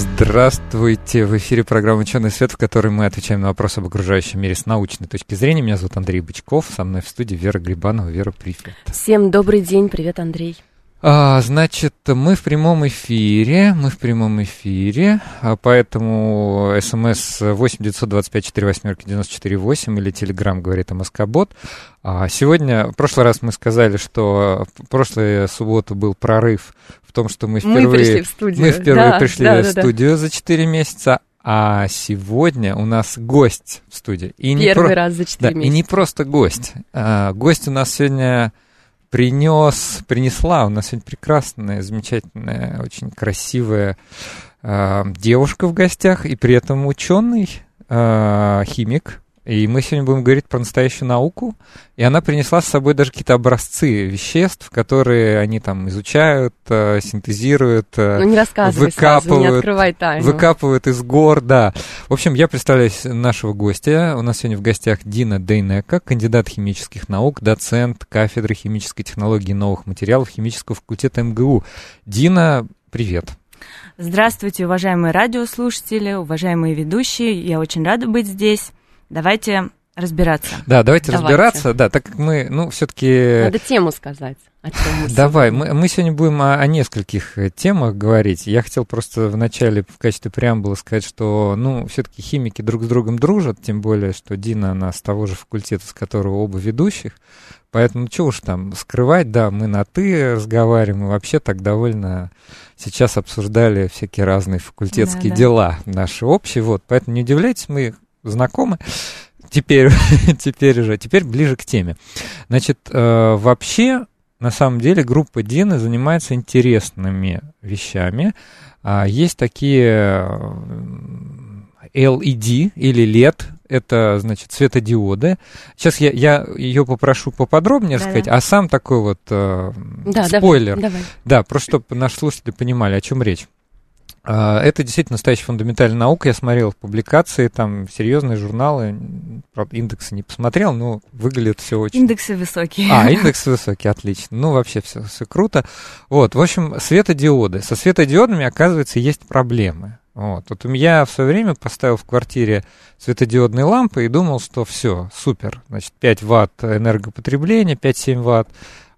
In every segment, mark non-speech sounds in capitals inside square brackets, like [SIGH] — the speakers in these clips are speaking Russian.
Здравствуйте! В эфире программа «Ученый свет», в которой мы отвечаем на вопросы об окружающем мире с научной точки зрения. Меня зовут Андрей Бычков, со мной в студии Вера Грибанова. Вера, привет. Всем добрый день, привет, Андрей. А, значит, мы в прямом эфире, мы в прямом эфире, а поэтому смс 8 925 48 94 8 или телеграм говорит МСК-бот. А сегодня, в прошлый раз мы сказали, что в прошлую субботу был прорыв в том, что мы впервые, мы пришли в студию, мы впервые да, пришли да, в да, студию да. за 4 месяца, а сегодня у нас гость в студии. И Первый про... раз за 4 да, месяца. И не просто гость. А, гость у нас сегодня принес, принесла. У нас сегодня прекрасная, замечательная, очень красивая э, девушка в гостях, и при этом ученый, э, химик, и мы сегодня будем говорить про настоящую науку. И она принесла с собой даже какие-то образцы веществ, которые они там изучают, э, синтезируют, э, ну, не выкапывают, сразу, не выкапывают из гор, да. В общем, я представляю нашего гостя. У нас сегодня в гостях Дина Дейнека, кандидат химических наук, доцент кафедры химической технологии новых материалов химического факультета МГУ. Дина, привет. Здравствуйте, уважаемые радиослушатели, уважаемые ведущие. Я очень рада быть здесь. Давайте разбираться. Да, давайте, давайте. разбираться. Да, так как мы, ну, все-таки. Надо тему сказать. О чем мы Давай, мы, мы сегодня будем о, о нескольких э, темах говорить. Я хотел просто вначале в качестве преамбулы сказать, что, ну, все-таки химики друг с другом дружат, тем более, что Дина, она с того же факультета, с которого оба ведущих. Поэтому, что уж там скрывать, да, мы на «ты» разговариваем, и вообще так довольно сейчас обсуждали всякие разные факультетские да, да. дела наши общие, вот. Поэтому не удивляйтесь, мы знакомы. Теперь, [LAUGHS] теперь уже, теперь ближе к теме. Значит, э, вообще, на самом деле, группа Дины занимается интересными вещами. А, есть такие LED или LED, это, значит, светодиоды. Сейчас я, я ее попрошу поподробнее да, рассказать, да. а сам такой вот э, да, спойлер. Давай, давай. Да, просто чтобы наши слушатели понимали, о чем речь. А, это действительно настоящая фундаментальная наука. Я смотрел публикации, там серьезные журналы. Правда, индексы не посмотрел, но выглядит все очень... Индексы высокие. А, индексы высокие, отлично. Ну, вообще все, все круто. Вот, в общем, светодиоды. Со светодиодами, оказывается, есть проблемы. Вот. вот я в свое время поставил в квартире светодиодные лампы и думал, что все, супер. Значит, 5 ватт энергопотребления, 5-7 ватт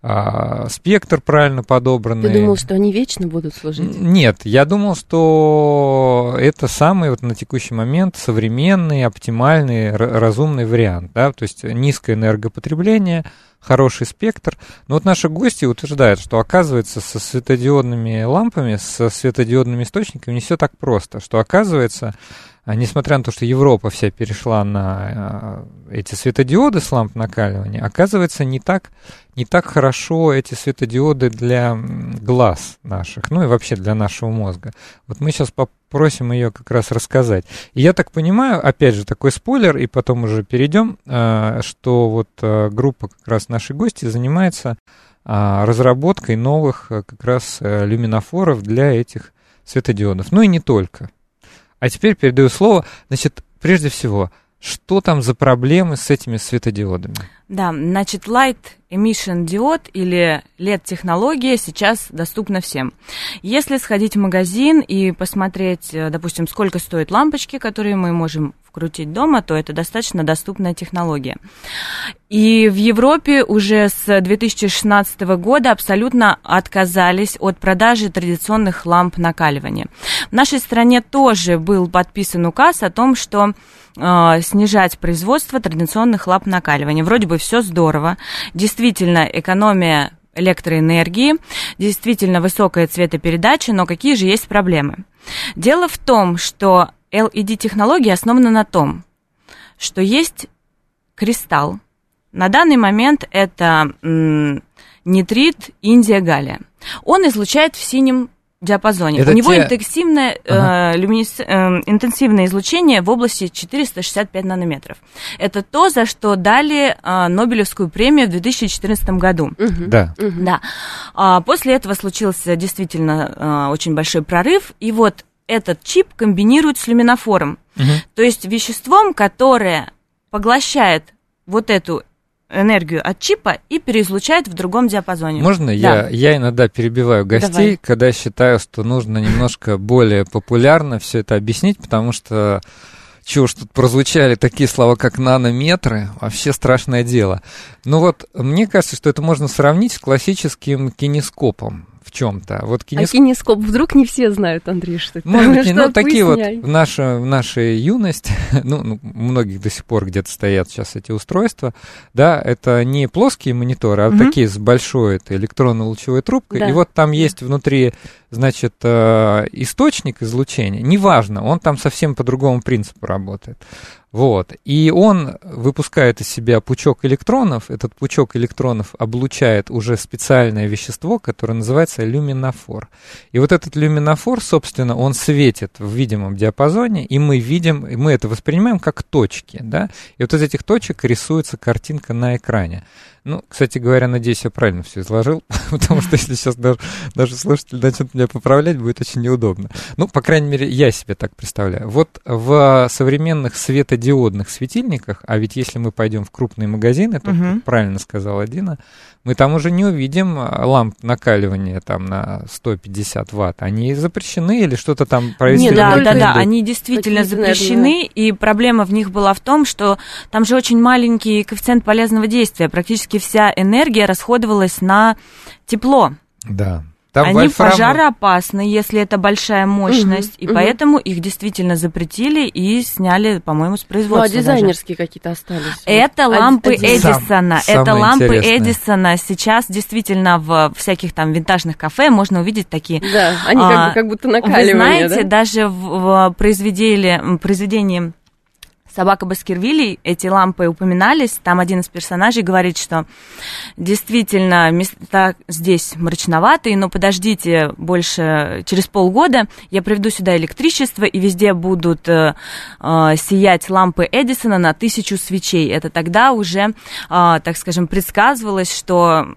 а, спектр правильно подобранный. Ты думал, что они вечно будут служить? Нет, я думал, что это самый вот на текущий момент современный, оптимальный, разумный вариант, да, то есть низкое энергопотребление, хороший спектр. Но вот наши гости утверждают, что оказывается со светодиодными лампами, со светодиодными источниками не все так просто, что оказывается несмотря на то, что Европа вся перешла на э, эти светодиоды с ламп накаливания, оказывается, не так, не так хорошо эти светодиоды для глаз наших, ну и вообще для нашего мозга. Вот мы сейчас попросим ее как раз рассказать. И я так понимаю, опять же, такой спойлер, и потом уже перейдем, э, что вот э, группа как раз нашей гости занимается разработкой новых как раз люминофоров для этих светодиодов. Ну и не только. А теперь передаю слово. Значит, прежде всего, что там за проблемы с этими светодиодами? Да, значит, Light Emission диод или LED-технология сейчас доступна всем. Если сходить в магазин и посмотреть, э, допустим, сколько стоят лампочки, которые мы можем вкрутить дома, то это достаточно доступная технология. И в Европе уже с 2016 года абсолютно отказались от продажи традиционных ламп накаливания. В нашей стране тоже был подписан указ о том, что э, снижать производство традиционных ламп накаливания. Вроде бы все здорово. Действительно, экономия электроэнергии, действительно высокая цветопередача, но какие же есть проблемы? Дело в том, что LED-технология основана на том, что есть кристалл. На данный момент это м, нитрит Индия Галия. Он излучает в синем диапазоне. Это У него те- интенсивное, Ага. э, люминес- э, интенсивное излучение в области 465 нанометров. Это то, за что дали э, Нобелевскую премию в 2014 году. Мгм. Да. Мгм. Да. А, после этого случился действительно а, очень большой прорыв, и вот этот чип комбинируют с люминофором, Мгм. то есть веществом, которое поглощает вот эту энергию от чипа и переизлучает в другом диапазоне. Можно Да. я, я иногда перебиваю гостей, Давай. когда считаю, что нужно немножко более популярно все это объяснить, потому что чего ж тут прозвучали такие слова, как нанометры, вообще страшное дело. Ну вот, мне кажется, что это можно сравнить с классическим кинескопом в чем-то. Вот А кинескоп кинескоп вдруг не все знают, Андрей, что это. Может быть, [LAUGHS] ну, такие вот поясняй. в, наше, в нашей юности, [LAUGHS] ну, ну, многих до сих пор где-то стоят сейчас эти устройства, да, это не плоские мониторы, а Мгм. такие с большой этой электронно-лучевой трубкой, Да. и вот там есть внутри, значит, э, источник излучения, неважно, он там совсем по другому принципу работает. Вот. И он выпускает из себя пучок электронов. Этот пучок электронов облучает уже специальное вещество, которое называется люминофор. И вот этот люминофор, собственно, он светит в видимом диапазоне, и мы видим, и мы это воспринимаем как точки, да, и вот из этих точек рисуется картинка на экране. Ну, кстати говоря, надеюсь, я правильно все изложил, [LAUGHS] потому что если сейчас даже, даже слушатель начнет меня поправлять, будет очень неудобно. Ну, по крайней мере, я себе так представляю. Вот в современных светодиодных светильниках, а ведь если мы пойдем в крупные магазины, то, как правильно сказала Дина, мы там уже не увидим а, ламп накаливания там на 150 ватт. Они запрещены или что-то там правительство да, да, да, они действительно Какие-то, запрещены, и проблема в них была в том, что там же очень маленький коэффициент полезного действия, практически вся энергия расходовалась на тепло. Да. Там Они вольфрам- пожароопасны, если это большая мощность, и мгм. поэтому их действительно запретили и сняли, по-моему, с Ну, а производства. даже. дизайнерские какие-то остались. Это Вот. лампы Один- Эдисона. Сам- это лампы интересное. Эдисона. Сейчас действительно в всяких там винтажных кафе можно увидеть такие. Да, они А, как, бы, как будто Вы накаливание, знаете, да? даже в, в произведении, произведении Собака Баскервилей эти лампы упоминались. Там один из персонажей говорит, что действительно места здесь мрачноватые, но подождите больше, через полгода я приведу сюда электричество, и везде будут э, э, сиять лампы Эдисона на тысячу свечей. Это тогда уже, э, так скажем, предсказывалось, что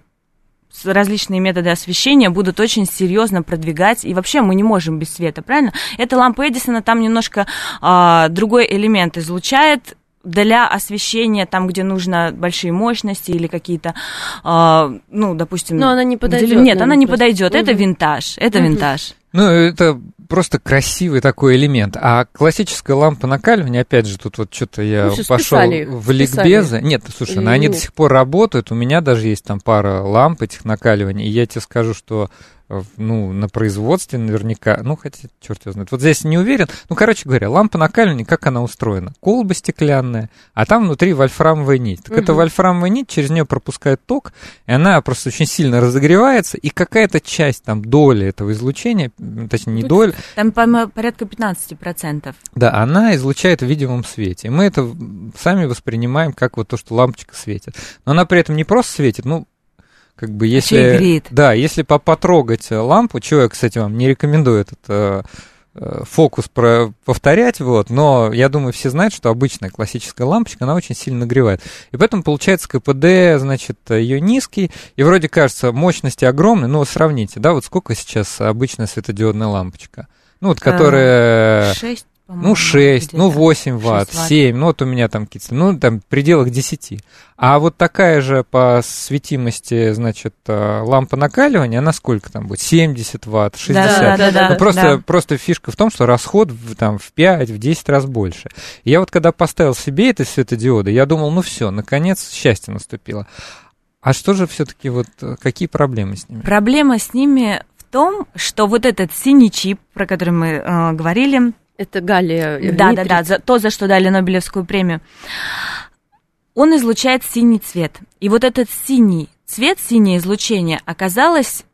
различные методы освещения будут очень серьезно продвигать, и вообще мы не можем без света, правильно? Эта лампа Эдисона там немножко а, другой элемент излучает для освещения там, где нужно большие мощности или какие-то, а, ну, допустим... Но она не подойдет, Нет, она не просто. подойдет. Это Мгм. винтаж. Это Мгм. винтаж. Ну, это просто красивый такой элемент. А классическая лампа накаливания, опять же, тут вот что-то я Ну, пошел в ликбезы. Нет, слушай, ну, они до сих пор работают. У меня даже есть там пара ламп этих накаливаний. И я тебе скажу, что э, ну, на производстве наверняка, ну, хотя, черт его знает. Вот здесь не уверен. Ну, короче говоря, лампа накаливания, как она устроена? Колба стеклянная, а там внутри вольфрамовая нить. Так эта Мгм. вольфрамовая нить, через нее пропускает ток, и она просто очень сильно разогревается, и какая-то часть, там, доли этого излучения, точнее, не доля, Там, по-моему, порядка 15%. да, она излучает в видимом свете. Мы это сами воспринимаем как вот то, что лампочка светит. Но она при этом не просто светит, ну, как бы если... ещё и греет. Да, если по- потрогать лампу, чего я, кстати, вам не рекомендую этот э, фокус про- повторять, вот, но я думаю, все знают, что обычная классическая лампочка, она очень сильно нагревает. И поэтому получается КПД, значит, ее низкий, и вроде кажется, мощности огромные, но сравните, да, вот сколько сейчас обычная светодиодная лампочка? Ну, вот, которая... 6, по-моему. Ну, 6, ну, где-то. 8 ватт, 6 ватт. 7, ну, вот у меня там какие-то, ну, там, в пределах 10. А вот такая же по светимости, значит, э, лампа накаливания, она сколько там будет? 70 ватт, 60. Да, да, да, Ну, просто, да. просто фишка в том, что расход в, там, в 5, в 10 раз больше. И я вот когда поставил себе эти светодиоды, я думал, ну все, наконец счастье наступило. А что же все-таки вот, э, какие проблемы с ними? Проблема с ними в том, что вот этот синий чип, про который мы э, говорили, Это галлия. э, да, да, нитрит. да, за то, за что дали Нобелевскую премию, он излучает синий цвет. И вот этот синий цвет, синее излучение оказалось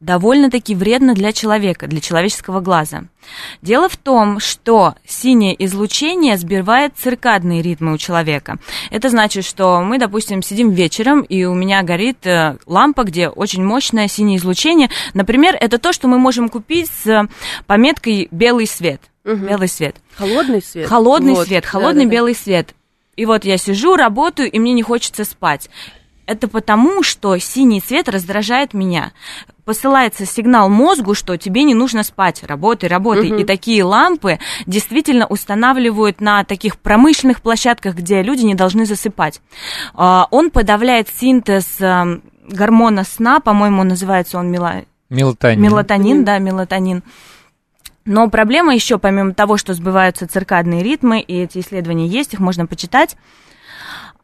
довольно-таки вредно для человека, для человеческого глаза. Дело в том, что синее излучение сбивает циркадные ритмы у человека. Это значит, что мы, допустим, сидим вечером, и у меня горит э, лампа, где очень мощное синее излучение. Например, это то, что мы можем купить с пометкой «белый свет». Угу. Белый свет. Холодный свет. Холодный вот. свет, холодный да, да, белый свет. И вот я сижу, работаю, и мне не хочется спать. Это потому, что синий цвет раздражает меня. Посылается сигнал мозгу, что тебе не нужно спать, работай, работай. Угу. И такие лампы действительно устанавливают на таких промышленных площадках, где люди не должны засыпать. А, он подавляет синтез эм, гормона сна, по-моему, называется он мела... мелатонин. Мелатонин, да, мелатонин. Но проблема еще, помимо того, что сбиваются циркадные ритмы, и эти исследования есть, их можно почитать,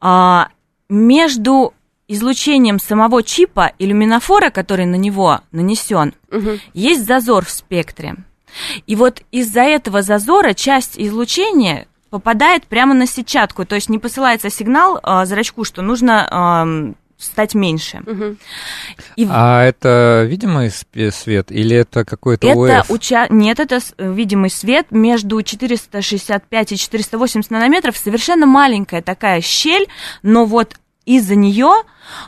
а, между излучением самого чипа и люминофора, который на него нанесен, угу. есть зазор в спектре. И вот из-за этого зазора часть излучения попадает прямо на сетчатку, то есть не посылается сигнал э, зрачку, что нужно э, стать меньше. Угу. И... А это видимый свет или это какой-то это Уча... Нет, это видимый свет между 465 и 480 нанометров, совершенно маленькая такая щель, но вот из-за нее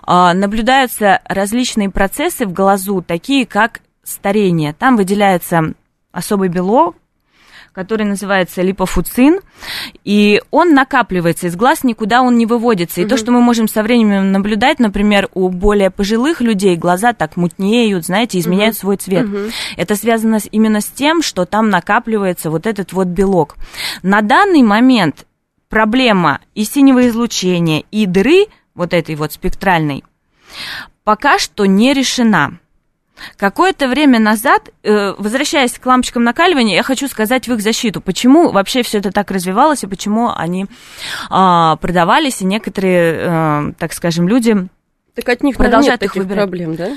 а, наблюдаются различные процессы в глазу, такие как старение. Там выделяется особый белок, который называется липофуцин, и он накапливается из глаз, никуда он не выводится. И угу. то, что мы можем со временем наблюдать, например, у более пожилых людей глаза так мутнеют, знаете, изменяют угу. свой цвет. Угу. Это связано именно с тем, что там накапливается вот этот вот белок. На данный момент проблема и синего излучения, и дыры – вот этой вот спектральной, пока что не решена. Какое-то время назад, э, возвращаясь к лампочкам накаливания, я хочу сказать в их защиту, почему вообще все это так развивалось и почему они а, продавались, и некоторые, э, так скажем, люди так от них продолжают нет их выбирать. проблем, да?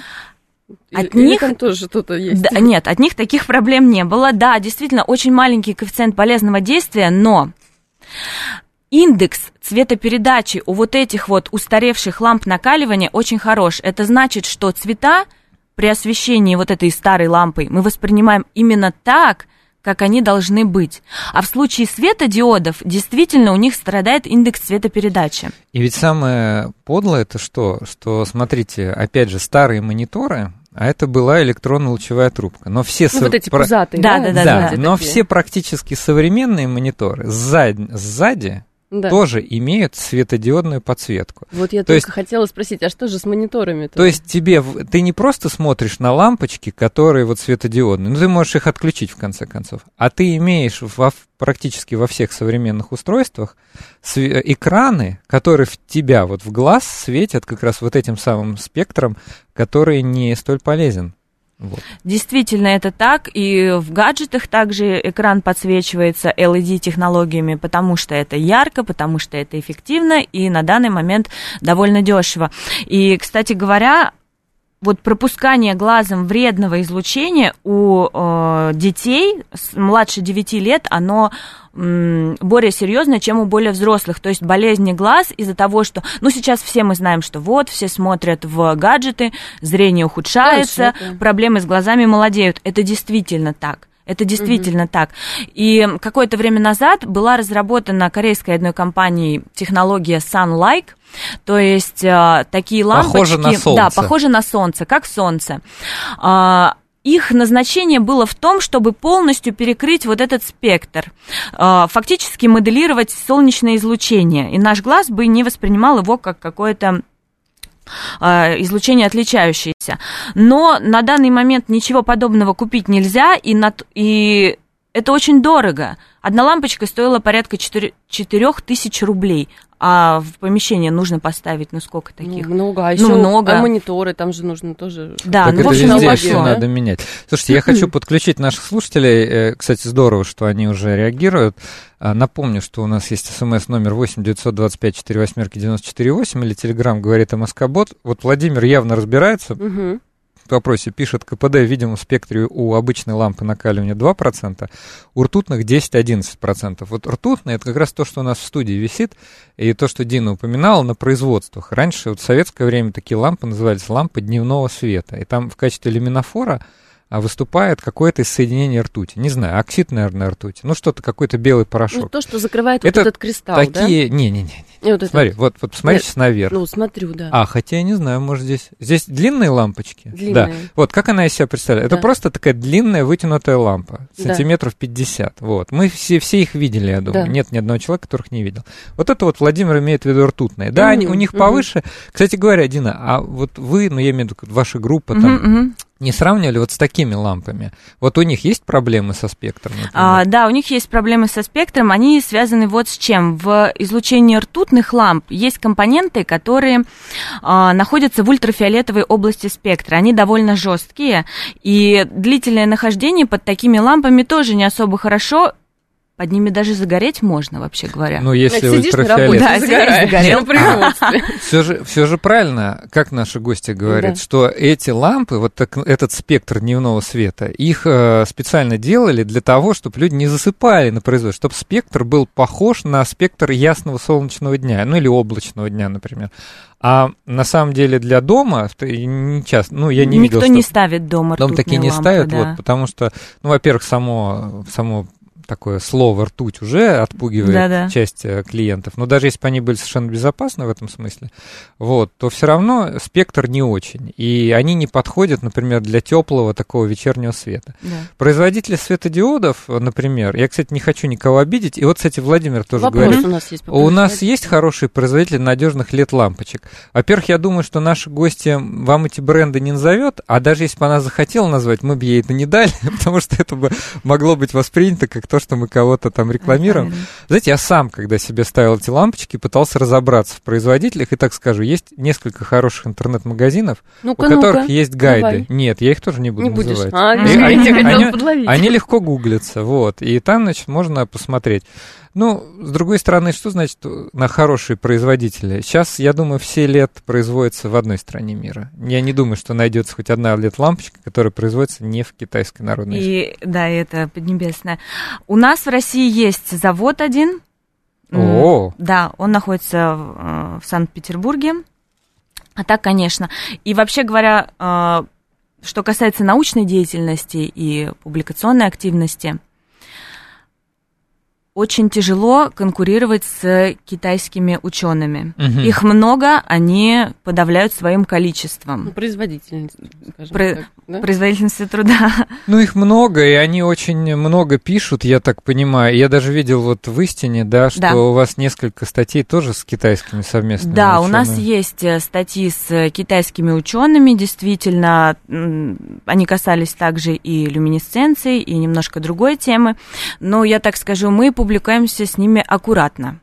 От Или них там тоже что-то есть. Да, нет, от них таких проблем не было. Да, действительно, очень маленький коэффициент полезного действия, но индекс цветопередачи у вот этих вот устаревших ламп накаливания очень хорош. Это значит, что цвета при освещении вот этой старой лампой мы воспринимаем именно так, как они должны быть. А в случае светодиодов действительно у них страдает индекс цветопередачи. И ведь самое подлое это что? Что, смотрите, опять же, старые мониторы, а это была электронно-лучевая трубка. Но все ну, со... вот эти пузатые, да? Да, да, да. да, но все практически современные мониторы сзади, сзади да. тоже имеют светодиодную подсветку. Вот я то только есть, хотела спросить, а что же с мониторами? -то? то есть тебе, ты не просто смотришь на лампочки, которые вот светодиодные, ну ты можешь их отключить в конце концов, а ты имеешь во, практически во всех современных устройствах экраны, которые в тебя вот в глаз светят как раз вот этим самым спектром, который не столь полезен. Вот. Действительно, это так. И в гаджетах также экран подсвечивается LED-технологиями, потому что это ярко, потому что это эффективно и на данный момент довольно дешево. И, кстати говоря, вот пропускание глазом вредного излучения у э, детей младше 9 лет, оно более серьезное, чем у более взрослых. То есть болезни глаз из-за того, что... Ну, сейчас все мы знаем, что вот, все смотрят в гаджеты, зрение ухудшается, Конечно. проблемы с глазами молодеют. Это действительно так. Это действительно угу. так. И какое-то время назад была разработана корейской одной компанией технология Sunlike, то есть э, такие лампочки... Похоже на солнце. Да, похоже на солнце, как солнце. Э, их назначение было в том, чтобы полностью перекрыть вот этот спектр, э, фактически моделировать солнечное излучение, и наш глаз бы не воспринимал его как какое-то излучение отличающееся. Но на данный момент ничего подобного купить нельзя, и, на, и это очень дорого. Одна лампочка стоила порядка 4, 4 тысяч рублей, а в помещение нужно поставить, ну сколько таких? Ну, много, а еще ну, много. А мониторы там же нужно тоже. Да, так ну, это в общем, везде все надо менять. Слушайте, я [LAUGHS] хочу подключить наших слушателей. Э, кстати, здорово, что они уже реагируют. А, напомню, что у нас есть смс номер 8 925 4 восьмерки 94 8 или телеграмм говорит МСК-бот. Вот Владимир явно разбирается. Угу вопросе пишет КПД в видимом спектре у обычной лампы накаливания 2%, у ртутных 10-11%. Вот ртутные это как раз то, что у нас в студии висит, и то, что Дина упоминала на производствах. Раньше, вот в советское время, такие лампы назывались лампы дневного света. И там в качестве люминофора а выступает какое-то из соединений ртути. Не знаю, оксид, наверное, ртути. Ну, что-то, какой-то белый порошок. Ну, то, что закрывает это вот этот кристалл, такие... да? Не-не-не. Вот смотри, вот, вот посмотри сейчас наверх. Ну, смотрю, да. А, хотя я не знаю, может, здесь... Здесь длинные лампочки? Длинные. Да. Вот, как она из себя представляет? Да. Это просто такая длинная вытянутая лампа, сантиметров да. 50. Вот. Мы все, все их видели, я думаю. Да. Нет ни одного человека, которых не видел. Вот это вот Владимир имеет в виду ртутные. Да, mm-hmm. они, у них mm-hmm. повыше. Кстати говоря, Дина, а вот вы, ну, я имею в виду, ваша группа там... Mm-hmm не сравнивали вот с такими лампами? Вот у них есть проблемы со спектром? А, да, у них есть проблемы со спектром. Они связаны вот с чем. В излучении ртутных ламп есть компоненты, которые а, находятся в ультрафиолетовой области спектра. Они довольно жесткие, и длительное нахождение под такими лампами тоже не особо хорошо под ними даже загореть можно, вообще говоря. Ну, если так, ультрафиолет... Да, загорел. [LAUGHS] Все же, все же правильно, как наши гости говорят, да. что эти лампы, вот так, этот спектр дневного света, их э, специально делали для того, чтобы люди не засыпали на производство, чтобы спектр был похож на спектр ясного солнечного дня, ну или облачного дня, например. А на самом деле для дома не часто, ну я не Никто видел, не ставит дома Дом такие не ставят, да. вот, потому что, ну, во-первых, само, само такое слово ртуть уже отпугивает Да-да. часть э, клиентов. Но даже если бы они были совершенно безопасны в этом смысле, вот, то все равно спектр не очень. И они не подходят, например, для теплого такого вечернего света. Да. Производители светодиодов, например, я, кстати, не хочу никого обидеть, и вот, кстати, Владимир тоже Вопрос говорит, у нас есть, у нас есть хорошие производители надежных лет лампочек. Во-первых, я думаю, что наши гости вам эти бренды не назовет, а даже если бы она захотела назвать, мы бы ей это не дали, [LAUGHS] потому что это бы могло быть воспринято как то, то, что мы кого-то там рекламируем. Правильно. Знаете, я сам, когда себе ставил эти лампочки, пытался разобраться в производителях, и так скажу, есть несколько хороших интернет-магазинов, ну у которых ну есть гайды. Давай. Нет, я их тоже не буду не называть. А, и, они, [LAUGHS] они, они легко гуглятся, вот, и там, значит, можно посмотреть. Ну, с другой стороны, что значит на хорошие производители? Сейчас, я думаю, все лет производятся в одной стране мира. Я не думаю, что найдется хоть одна лет-лампочка, которая производится не в Китайской Народной И, Да, это Поднебесная. У нас в России есть завод один. О! Да, он находится в, э, в Санкт-Петербурге. А так, конечно. И вообще говоря, э, что касается научной деятельности и публикационной активности, очень тяжело конкурировать с китайскими учеными. Угу. Их много, они подавляют своим количеством. Ну, производительность, скажем Про... так. Да? Производительность труда. Ну, их много, и они очень много пишут, я так понимаю. Я даже видел вот в истине, да, что да. у вас несколько статей тоже с китайскими совместными Да, учеными. у нас есть э, статьи с китайскими учеными, действительно, они касались также и люминесценции, и немножко другой темы. Но я так скажу, мы публикуем публикуемся с ними аккуратно,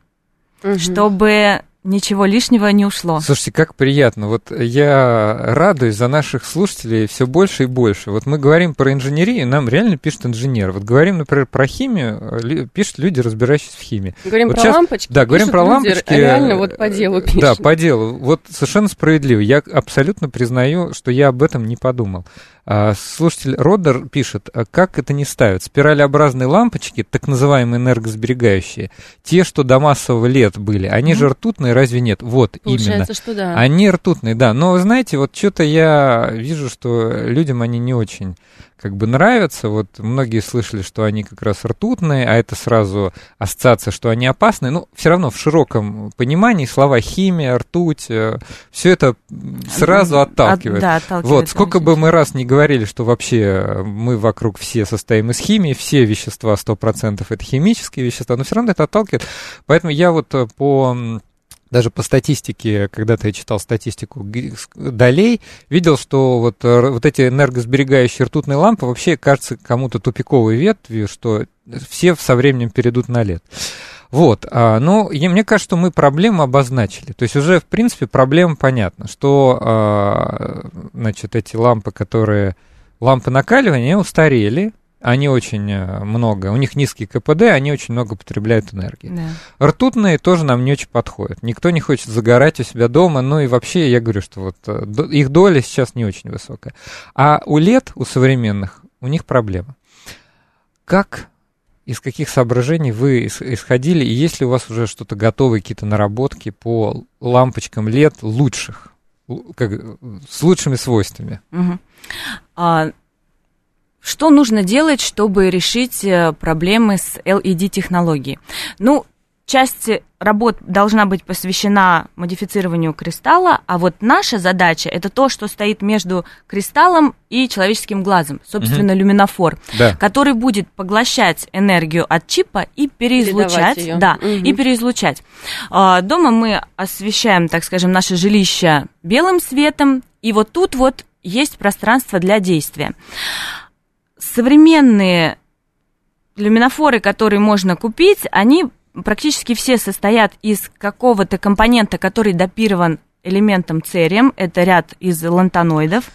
угу. чтобы ничего лишнего не ушло. Слушайте, как приятно. Вот я радуюсь за наших слушателей все больше и больше. Вот мы говорим про инженерию, нам реально пишут инженер. Вот говорим, например, про химию, пишут люди, разбирающиеся в химии. Говорим вот про сейчас, лампочки. Да, говорим про лампочки. Реально вот по делу пишут. Да, по делу. Вот совершенно справедливо. Я абсолютно признаю, что я об этом не подумал. А, слушатель Родер пишет, «А как это не ставят? Спиралеобразные лампочки, так называемые энергосберегающие, те, что до массового лет были, они mm-hmm. же ртутные, разве нет? Вот, Получается, именно. что да. Они ртутные, да. Но, знаете, вот что-то я вижу, что людям они не очень как бы нравятся. Вот многие слышали, что они как раз ртутные, а это сразу ассоциация, что они опасны. Но все равно в широком понимании слова химия, ртуть, э, все это сразу отталкивает. да, отталкивает вот, сколько бы мы раз не говорили, что вообще мы вокруг все состоим из химии, все вещества 100% это химические вещества, но все равно это отталкивает. Поэтому я вот э, по даже по статистике, когда-то я читал статистику долей, видел, что вот, э, вот эти энергосберегающие ртутные лампы вообще кажется кому-то тупиковой ветвью, что все со временем перейдут на лет. Вот, а, но я, мне кажется, что мы проблему обозначили. То есть уже, в принципе, проблема понятна, что, а, значит, эти лампы, которые, лампы накаливания, устарели, они очень э, много, у них низкий КПД, они очень много потребляют энергии. Да. Ртутные тоже нам не очень подходят. Никто не хочет загорать у себя дома, ну и вообще я говорю, что вот э, их доля сейчас не очень высокая. А у лет, у современных, у них проблема. Как, из каких соображений вы ис- исходили, и есть ли у вас уже что-то готовое, какие-то наработки по лампочкам лет лучших, как, э, с лучшими свойствами? Мгм. А, что нужно делать, чтобы решить э, проблемы с LED-технологией? Ну, часть работ должна быть посвящена модифицированию кристалла, а вот наша задача это то, что стоит между кристаллом и человеческим глазом, собственно, люминофор, Да. который будет поглощать энергию от чипа и переизлучать, да, Мгм. и переизлучать. А, Дома мы освещаем, так скажем, наше жилище белым светом, и вот тут вот есть пространство для действия. Современные люминофоры, которые можно купить, они практически все состоят из какого-то компонента, который допирован элементом церием, это ряд из лантаноидов.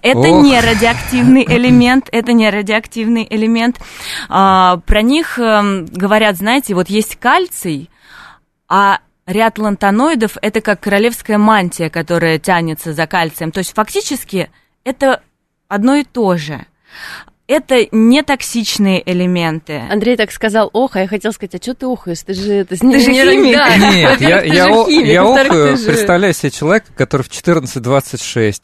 Это Ох. не радиоактивный элемент, это не радиоактивный элемент. А, про них эм, говорят, знаете, вот есть кальций, а ряд лантаноидов это как королевская мантия, которая тянется за кальцием. То есть фактически это одно и то же. Это не токсичные элементы. Андрей так сказал, ох, а я хотел сказать, а что ты охаешь? Ты же... Ты, же химик. Да. Нет, я, я, о- химик, я охаю, же- представляю себе человека, который в 14.26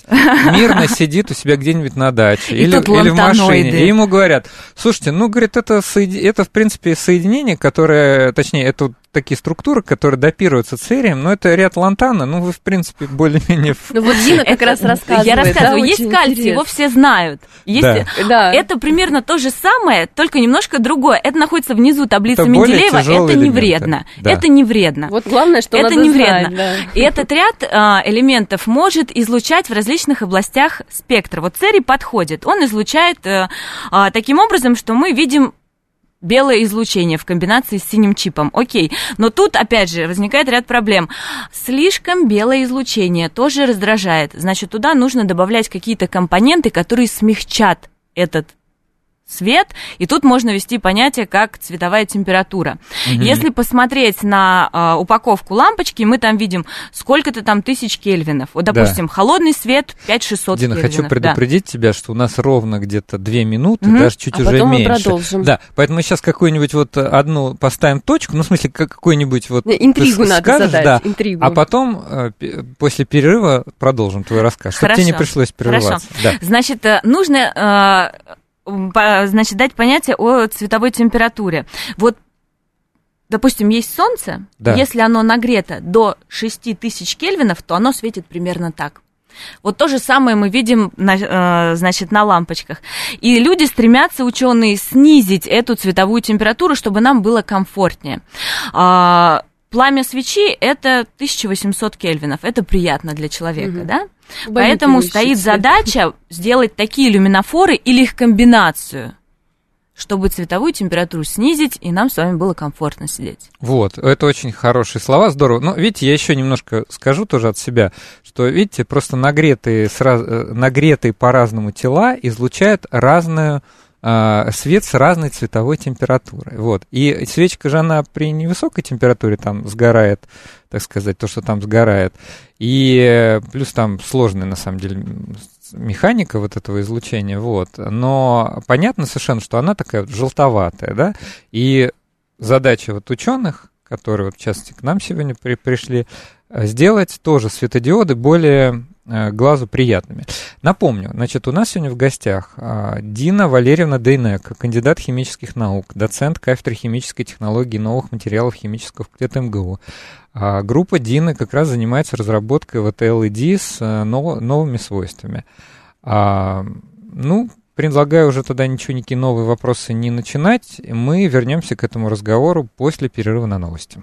мирно сидит у себя где-нибудь на даче или, или в машине, и ему говорят, слушайте, ну, говорит, это, соеди- это в принципе соединение, которое, точнее, это вот такие структуры, которые допируются церием, но это ряд лантана, ну, вы, в принципе, более-менее... в- Ну вот Дина как раз рассказывает. Я рассказываю, есть кальций, его все знают. Это примерно то же самое, только немножко другое. Это находится внизу таблицы Менделеева. Это не вредно. Это не вредно. Вот главное, что это не вредно. И этот ряд а, элементов может излучать в различных областях спектра. Вот церий подходит. Он излучает э, а, таким образом, что мы видим белое излучение в комбинации с синим чипом. Окей. Но тут, опять же, возникает ряд проблем. Слишком белое излучение тоже раздражает. Значит, туда нужно добавлять какие-то компоненты, которые смягчат этот свет, и тут можно ввести понятие как цветовая температура. Если посмотреть на а, упаковку лампочки, мы там видим сколько-то там тысяч кельвинов. Вот, Да. допустим, холодный свет 5600 Дина, кельвинов. хочу да. предупредить тебя, что у нас ровно где-то две минуты, Мгм. даже чуть А уже потом мы меньше. продолжим. Да, поэтому мы сейчас какую-нибудь вот одну поставим точку, ну, в смысле, как- какую-нибудь вот... Интригу надо скажешь, задать, да, интригу. А потом, э, после перерыва, продолжим твой рассказ, чтобы тебе не Хорошо, пришлось прерываться. Да. Значит, э, нужно э, значит, дать понятие о цветовой температуре. Вот, допустим, есть солнце, Да. если оно нагрето до 6000 кельвинов, то оно светит примерно так. Вот то же самое мы видим, на, э, значит, на лампочках. И люди стремятся, ученые, снизить эту цветовую температуру, чтобы нам было комфортнее. А, пламя свечи это 1800 кельвинов. Это приятно для человека, Мгм. да? Убаюкивающий Поэтому стоит цвет. задача сделать такие люминофоры или их комбинацию, чтобы цветовую температуру снизить, и нам с вами было комфортно сидеть. Вот, это очень хорошие слова, здорово. Но видите, я еще немножко скажу тоже от себя, что, видите, просто нагретые, сразу, э, нагретые по-разному тела излучают разную а, свет с разной цветовой температурой. Вот. И свечка же, она при невысокой температуре там сгорает, так сказать, то, что там сгорает. И э, плюс там сложная, на самом деле, механика вот этого излучения, вот. Но понятно совершенно, что она такая вот желтоватая, да, и задача вот ученых, которые вот в частности к нам сегодня при- пришли, э, сделать тоже светодиоды более глазу приятными. Напомню, значит, у нас сегодня в гостях а, Дина Валерьевна Дейнека, кандидат химических наук, доцент кафедры химической технологии новых материалов химического факультета МГУ. А, группа Дины как раз занимается разработкой LED с э, нов- новыми свойствами. А, ну, предлагаю уже тогда ничего, никакие новые вопросы не начинать. Мы вернемся к этому разговору после перерыва на новости.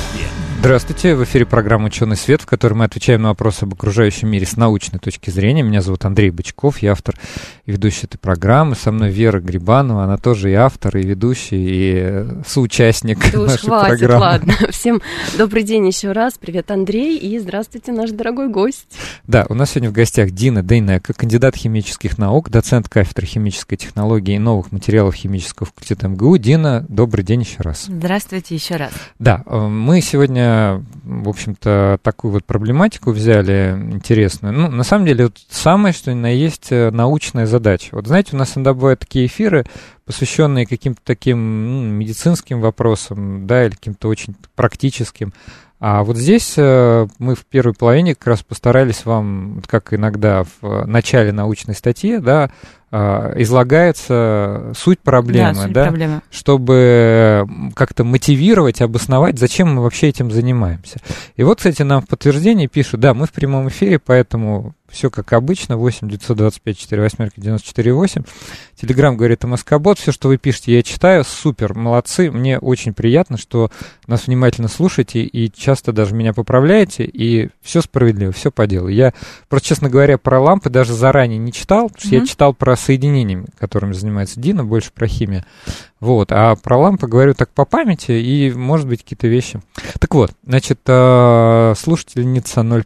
Здравствуйте, в эфире программа «Ученый свет», в которой мы отвечаем на вопросы об окружающем мире с научной точки зрения. Меня зовут Андрей Бычков, я автор и ведущий этой программы. Со мной Вера Грибанова, она тоже и автор, и ведущий, и э, соучастник Да уж нашей хватит, программы. ладно. [LAUGHS] Всем добрый день еще раз. Привет, Андрей, и здравствуйте, наш дорогой гость. Да, у нас сегодня в гостях Дина Дейнека, кандидат химических наук, доцент кафедры химической технологии и новых материалов химического факультета МГУ. Дина, добрый день еще раз. Здравствуйте еще раз. Да, э, мы сегодня, в общем-то, такую вот проблематику взяли интересную. Ну, на самом деле, вот самое, что ни на есть э, научная задача. Вот знаете, у нас иногда бывают такие эфиры, посвященные каким-то таким ну, медицинским вопросам, да, или каким-то очень практическим. А вот здесь э, мы в первой половине как раз постарались вам, как иногда в начале научной статьи, да, излагается суть проблемы, да, суть да, проблемы. чтобы как-то мотивировать, обосновать, зачем мы вообще этим занимаемся. И вот, кстати, нам в подтверждение пишут, да, мы в прямом эфире, поэтому все как обычно, 8 925 4 восьмерки 94 8. Телеграм говорит МСК-бот, все, что вы пишете, я читаю, супер, молодцы, мне очень приятно, что нас внимательно слушаете и часто даже меня поправляете, и все справедливо, все по делу. Я просто, честно говоря, про лампы даже заранее не читал, потому что я Мгм. читал про соединениями, которыми занимается Дина, больше про химию. Вот, а про лампы говорю так по памяти, и, может быть, какие-то вещи. Так вот, значит, э, слушательница 05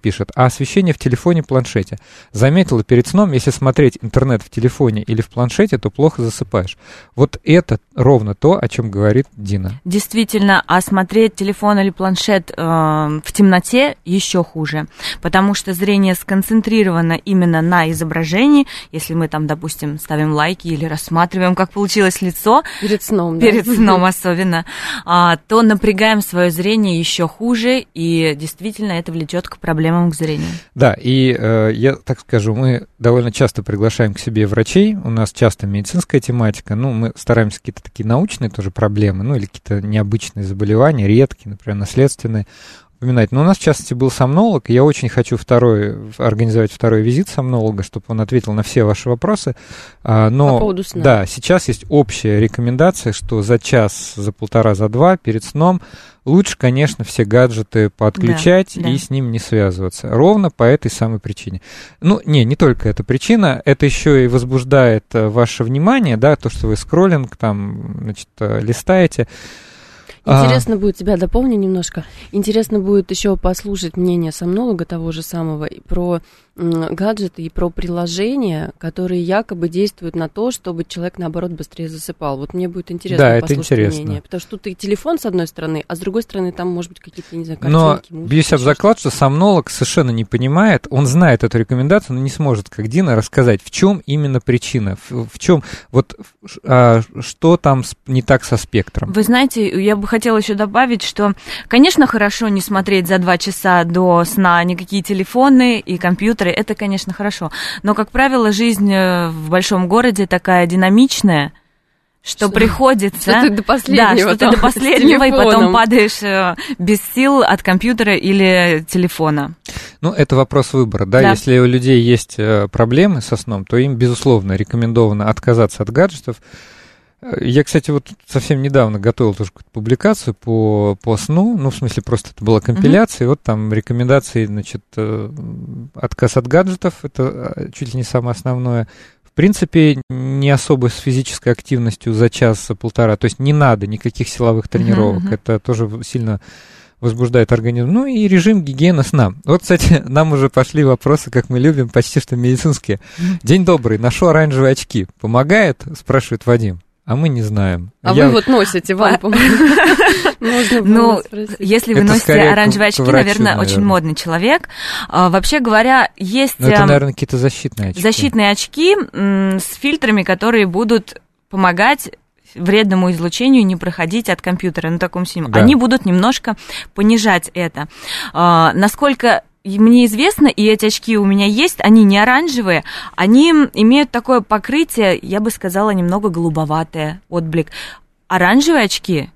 пишет, а освещение в телефоне, планшете. Заметила перед сном, если смотреть интернет в телефоне или в планшете, то плохо засыпаешь. Вот это ровно то, о чем говорит Дина. Действительно, а смотреть телефон или планшет э, в темноте еще хуже, потому что зрение сконцентрировано именно на изображении. Если мы там, допустим, ставим лайки или рассматриваем, как получилось лицо, Перед сном, да? перед сном [LAUGHS] особенно, а, то напрягаем свое зрение еще хуже, и действительно это влечет к проблемам к зрению. Да, и э, я так скажу, мы довольно часто приглашаем к себе врачей, у нас часто медицинская тематика, ну, мы стараемся какие-то такие научные тоже проблемы, ну, или какие-то необычные заболевания, редкие, например, наследственные, упоминать. Но у нас, в частности, был сомнолог, я очень хочу второй, организовать второй визит сомнолога, чтобы он ответил на все ваши вопросы. А, но, По поводу сна. Да, сейчас есть общая рекомендация, что за час, за полтора, за два перед сном лучше, конечно, все гаджеты подключать Да, да. и с ним не связываться. Ровно по этой самой причине. Ну, не, не только эта причина, это еще и возбуждает э, ваше внимание, да, то, что вы скроллинг там, значит, э, листаете. А. Интересно будет, тебя дополню немножко, интересно будет еще послушать мнение сомнолога того же самого про гаджеты и про приложения, которые якобы действуют на то, чтобы человек, наоборот, быстрее засыпал. Вот мне будет интересно Да, это послушать интересно. мнение. Потому что тут и телефон, с одной стороны, а с другой стороны, там, может быть, какие-то, не знаю, Но картинки, музыка, бьюсь об заклад, что сомнолог совершенно не понимает, он знает эту рекомендацию, но не сможет, как Дина, рассказать, в чем именно причина, в, в чем, вот, а, что там не так со спектром. Вы знаете, я бы хотела еще добавить, что, конечно, хорошо не смотреть за два часа до сна никакие телефоны и компьютеры, это, конечно, хорошо. Но, как правило, жизнь э, в большом городе такая динамичная, что, Что- приходится... Что ты до последнего Да, что ты до последнего, и потом падаешь э, без сил от компьютера или телефона. Ну, это вопрос выбора, да, Да. если у людей есть э, проблемы со сном, то им, безусловно, рекомендовано отказаться от гаджетов. Я, кстати, вот совсем недавно готовил тоже какую-то публикацию по, по сну, ну, в смысле, просто это была компиляция, и вот там рекомендации, значит, э, отказ от гаджетов, это э, чуть ли не самое основное. В принципе, не особо с физической активностью за час-полтора, то есть не надо никаких силовых тренировок, мгм. это тоже сильно возбуждает организм. Ну и режим гигиены сна. Вот, кстати, [LAUGHS] нам уже пошли вопросы, как мы любим, почти что медицинские. День добрый, ношу оранжевые очки. Помогает? Спрашивает Вадим. А мы не знаем. А Я- вы вот носите, вам Можно [LAUGHS] Ну. Если вы носите оранжевые очки, наверное, очень модный человек. А, Вообще говоря, есть Ну, это, эм, наверное, какие-то защитные очки. защитные очки с фильтрами, которые будут помогать вредному излучению не проходить от компьютера на таком синем. Да. Они будут немножко понижать это. А, насколько мне известно, и эти очки у меня есть, они не оранжевые, они имеют такое покрытие, я бы сказала, немного голубоватое отблик. Оранжевые очки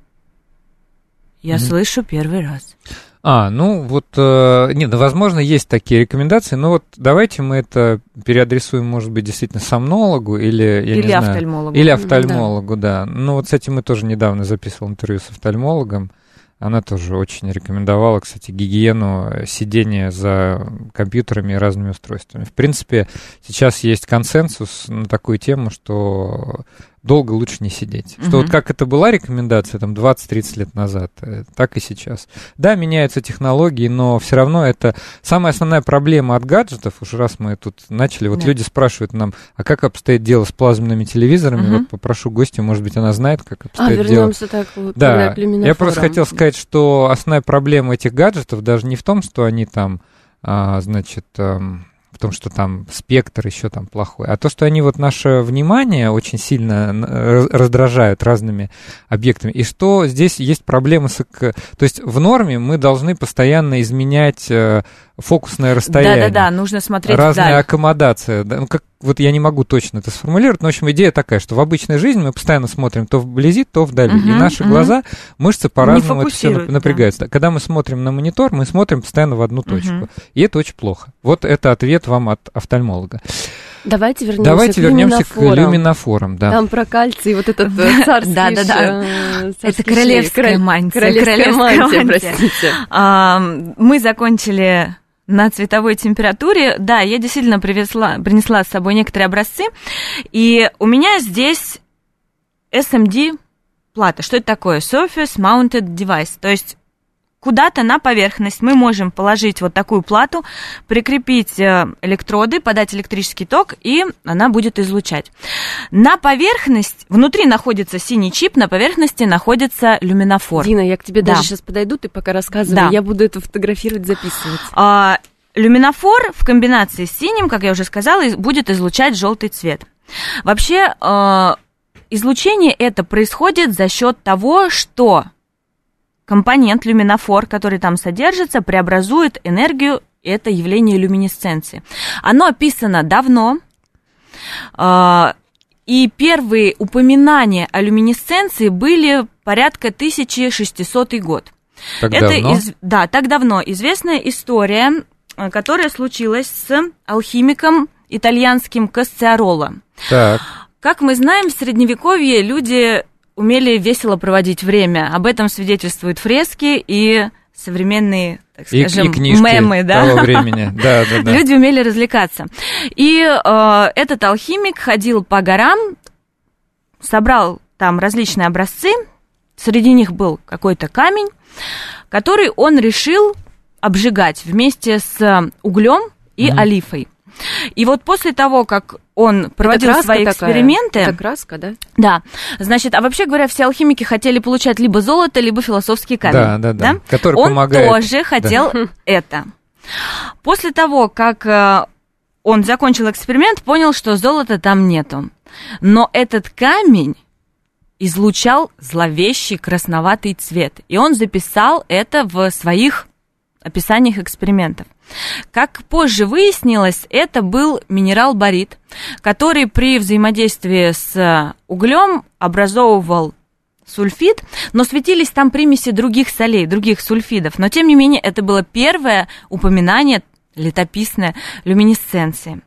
я Мгм. слышу первый раз. А, ну вот, э, нет, возможно, есть такие рекомендации, но вот давайте мы это переадресуем, может быть, действительно сомнологу или, я не Или знаю, офтальмологу. Или офтальмологу, да. Ну вот с этим мы тоже недавно записывал интервью с офтальмологом. Она тоже очень рекомендовала, кстати, гигиену сидения за компьютерами и разными устройствами. В принципе, сейчас есть консенсус на такую тему, что долго лучше не сидеть. Что вот как это была рекомендация там 20-30 лет назад, э, так и сейчас. Да, меняются технологии, но все равно это самая основная проблема от гаджетов, уж раз мы тут начали, вот да. люди спрашивают нам, а как обстоит дело с плазменными телевизорами, угу. вот попрошу гостя, может быть, она знает, как обстоит а, дело. так вот, да, я просто хотел сказать, что основная проблема этих гаджетов даже не в том, что они там, а, значит, том, что там спектр еще там плохой, а то, что они вот наше внимание очень сильно раздражают разными объектами, и что здесь есть проблемы с... То есть в норме мы должны постоянно изменять э, фокусное расстояние. Да-да-да, нужно смотреть Разная вдаль. аккомодация. Да, ну, как, вот я не могу точно это сформулировать, но, в общем, идея такая, что в обычной жизни мы постоянно смотрим то вблизи, то вдали. Угу, и наши угу. глаза, мышцы по-разному это все напрягаются. Да. Когда мы смотрим на монитор, мы смотрим постоянно в одну точку. Угу. И это очень плохо. Вот это ответ вам от офтальмолога. Давайте вернемся Давайте к вернемся к люминофорам. Да. Там про кальций, вот этот э, царский Да, да, да. Это королевская мантия. Королевская мантия, простите. Мы закончили на цветовой температуре. Да, я действительно привезла, принесла с собой некоторые образцы. И у меня здесь SMD плата. Что это такое? Surface Mounted Device. То есть куда-то на поверхность мы можем положить вот такую плату, прикрепить э, электроды, подать электрический ток, и она будет излучать. На поверхность, внутри находится синий чип, на поверхности находится люминофор. Дина, я к тебе да. даже сейчас подойду, ты пока рассказывай, да. я буду это фотографировать, записывать. А, люминофор в комбинации с синим, как я уже сказала, будет излучать желтый цвет. Вообще, э, излучение это происходит за счет того, что компонент люминофор, который там содержится, преобразует энергию, это явление люминесценции. Оно описано давно, а, и первые упоминания о люминесценции были порядка 1600 год. Так это давно? Из, да, так давно. Известная история, а, которая случилась с алхимиком итальянским Кассиароло. Так. Как мы знаем, в Средневековье люди умели весело проводить время. Об этом свидетельствуют фрески и современные, так скажем, и, и книжки мемы, да? того времени. [LAUGHS] Да, да, да. Люди умели развлекаться. И э, этот алхимик ходил по горам, собрал там различные образцы, среди них был какой-то камень, который он решил обжигать вместе с углем и mm-hmm. олифой. И вот после того, как он проводил свои такая, эксперименты... Это краска, да? Да. Значит, а вообще говоря, все алхимики хотели получать либо золото, либо философский камень. Да, да, да. да? Который он помогает. тоже хотел да. [LAUGHS] это. После того, как э, он закончил эксперимент, понял, что золота там нету. Но этот камень излучал зловещий красноватый цвет. И он записал это в своих описаниях экспериментов. Как позже выяснилось, это был минерал барит, который при взаимодействии с углем образовывал сульфид, но светились там примеси других солей, других сульфидов. Но, тем не менее, это было первое упоминание летописной люминесценции.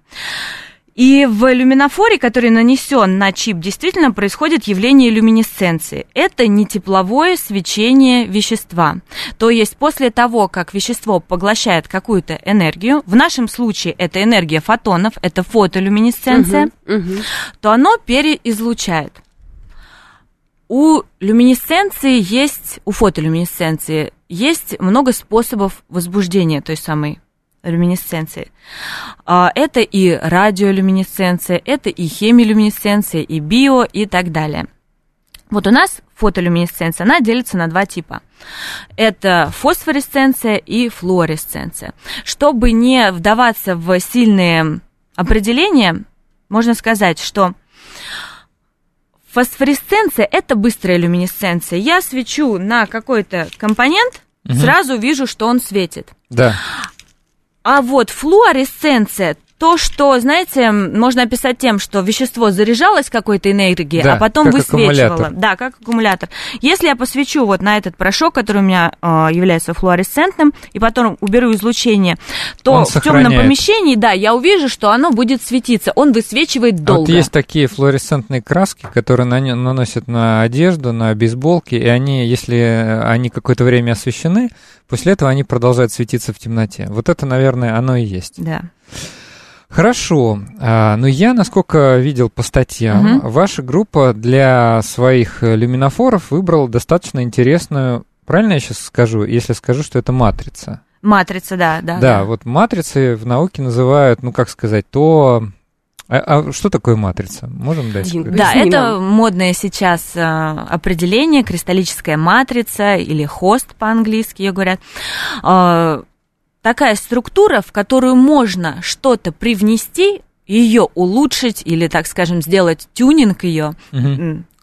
И в люминофоре, который нанесен на чип, действительно происходит явление люминесценции. Это не тепловое свечение вещества. То есть после того, как вещество поглощает какую-то энергию, в нашем случае это энергия фотонов, это фотолюминесценция, угу, угу. то оно переизлучает. У люминесценции есть, у фотолюминесценции есть много способов возбуждения той самой люминесценции. А, это и радиолюминесценция, это и хемилюминесценция, и био и так далее. Вот у нас фотолюминесценция, она делится на два типа. Это фосфоресценция и флуоресценция. Чтобы не вдаваться в сильные определения, можно сказать, что фосфоресценция – это быстрая люминесценция. Я свечу на какой-то компонент, угу. сразу вижу, что он светит. Да. А вот флуоресценция то, что, знаете, можно описать тем, что вещество заряжалось какой-то энергией, Да, а потом как высвечивало. аккумулятор. Да, как аккумулятор. Если я посвечу вот на этот порошок, который у меня э, является флуоресцентным, и потом уберу излучение, то Он в темном помещении, да, я увижу, что оно будет светиться. Он высвечивает А долго. Вот есть такие флуоресцентные краски, которые наносят на одежду, на бейсболки, и они, если они какое-то время освещены, после этого они продолжают светиться в темноте. Вот это, наверное, оно и есть. Да. Хорошо. А, но я, насколько видел по статьям, Мгм. ваша группа для своих э, люминофоров выбрала достаточно интересную, правильно я сейчас скажу, если скажу, что это матрица? Матрица, да, да. Да, вот матрицы в науке называют, ну как сказать, то... А, а что такое матрица? Можем дать? Какое-то? Да, это нам. модное сейчас э, определение, кристаллическая матрица или хост по-английски ее говорят. Э, такая структура, в которую можно что-то привнести, ее улучшить или, так скажем, сделать тюнинг ее,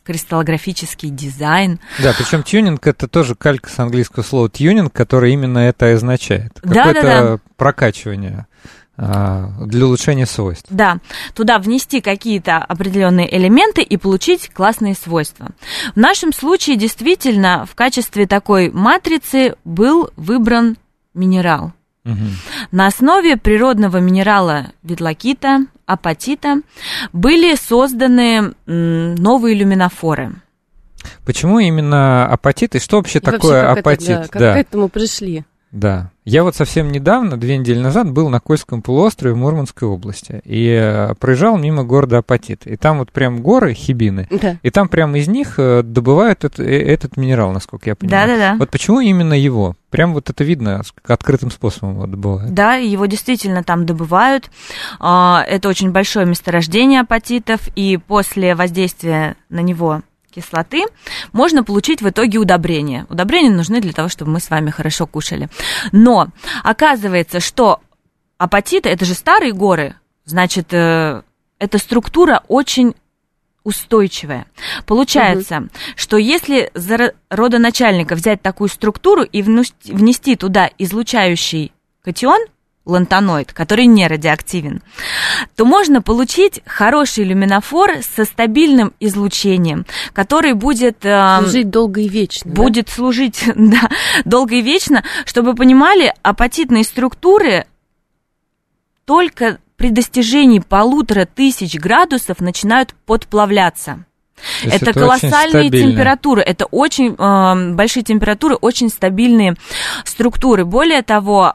кристаллографический дизайн. Да, причем тюнинг это тоже калька с английского слова тюнинг, который именно это и означает. Да, Какое-то да, да. прокачивание а, для улучшения свойств. Да, туда внести какие-то определенные элементы и получить классные свойства. В нашем случае действительно в качестве такой матрицы был выбран минерал. На основе природного минерала ветлокита, апатита были созданы новые люминофоры. Почему именно апатит и что вообще И вообще, такое как это, апатит? да, как да. к этому пришли? Да. Я вот совсем недавно, две недели назад, был на Кольском полуострове в Мурманской области и э, проезжал мимо города Апатит. И там вот прям горы, хибины, Да. и там прямо из них э, добывают это- э, этот минерал, насколько я понимаю. Да-да-да. Вот почему именно его? Прям вот это видно, открытым способом его добывают. Да, его действительно там добывают. А, Это очень большое месторождение апатитов, и после воздействия на него кислоты можно получить в итоге удобрения. Удобрения нужны для того, чтобы мы с вами хорошо кушали. Но оказывается, что апатиты, это же старые горы, значит, э, эта структура очень устойчивая. Получается, что если за ро- родоначальника взять такую структуру и внести туда излучающий катион, лантаноид, который не радиоактивен, то можно получить хороший люминофор со стабильным излучением, который будет... э, Служить долго и вечно. да? будет служить [LAUGHS] да, долго и вечно, чтобы вы понимали, апатитные структуры только при достижении полутора тысяч градусов начинают подплавляться. Это, очень колоссальные температуры, это очень э, большие температуры, очень стабильные структуры. Более того,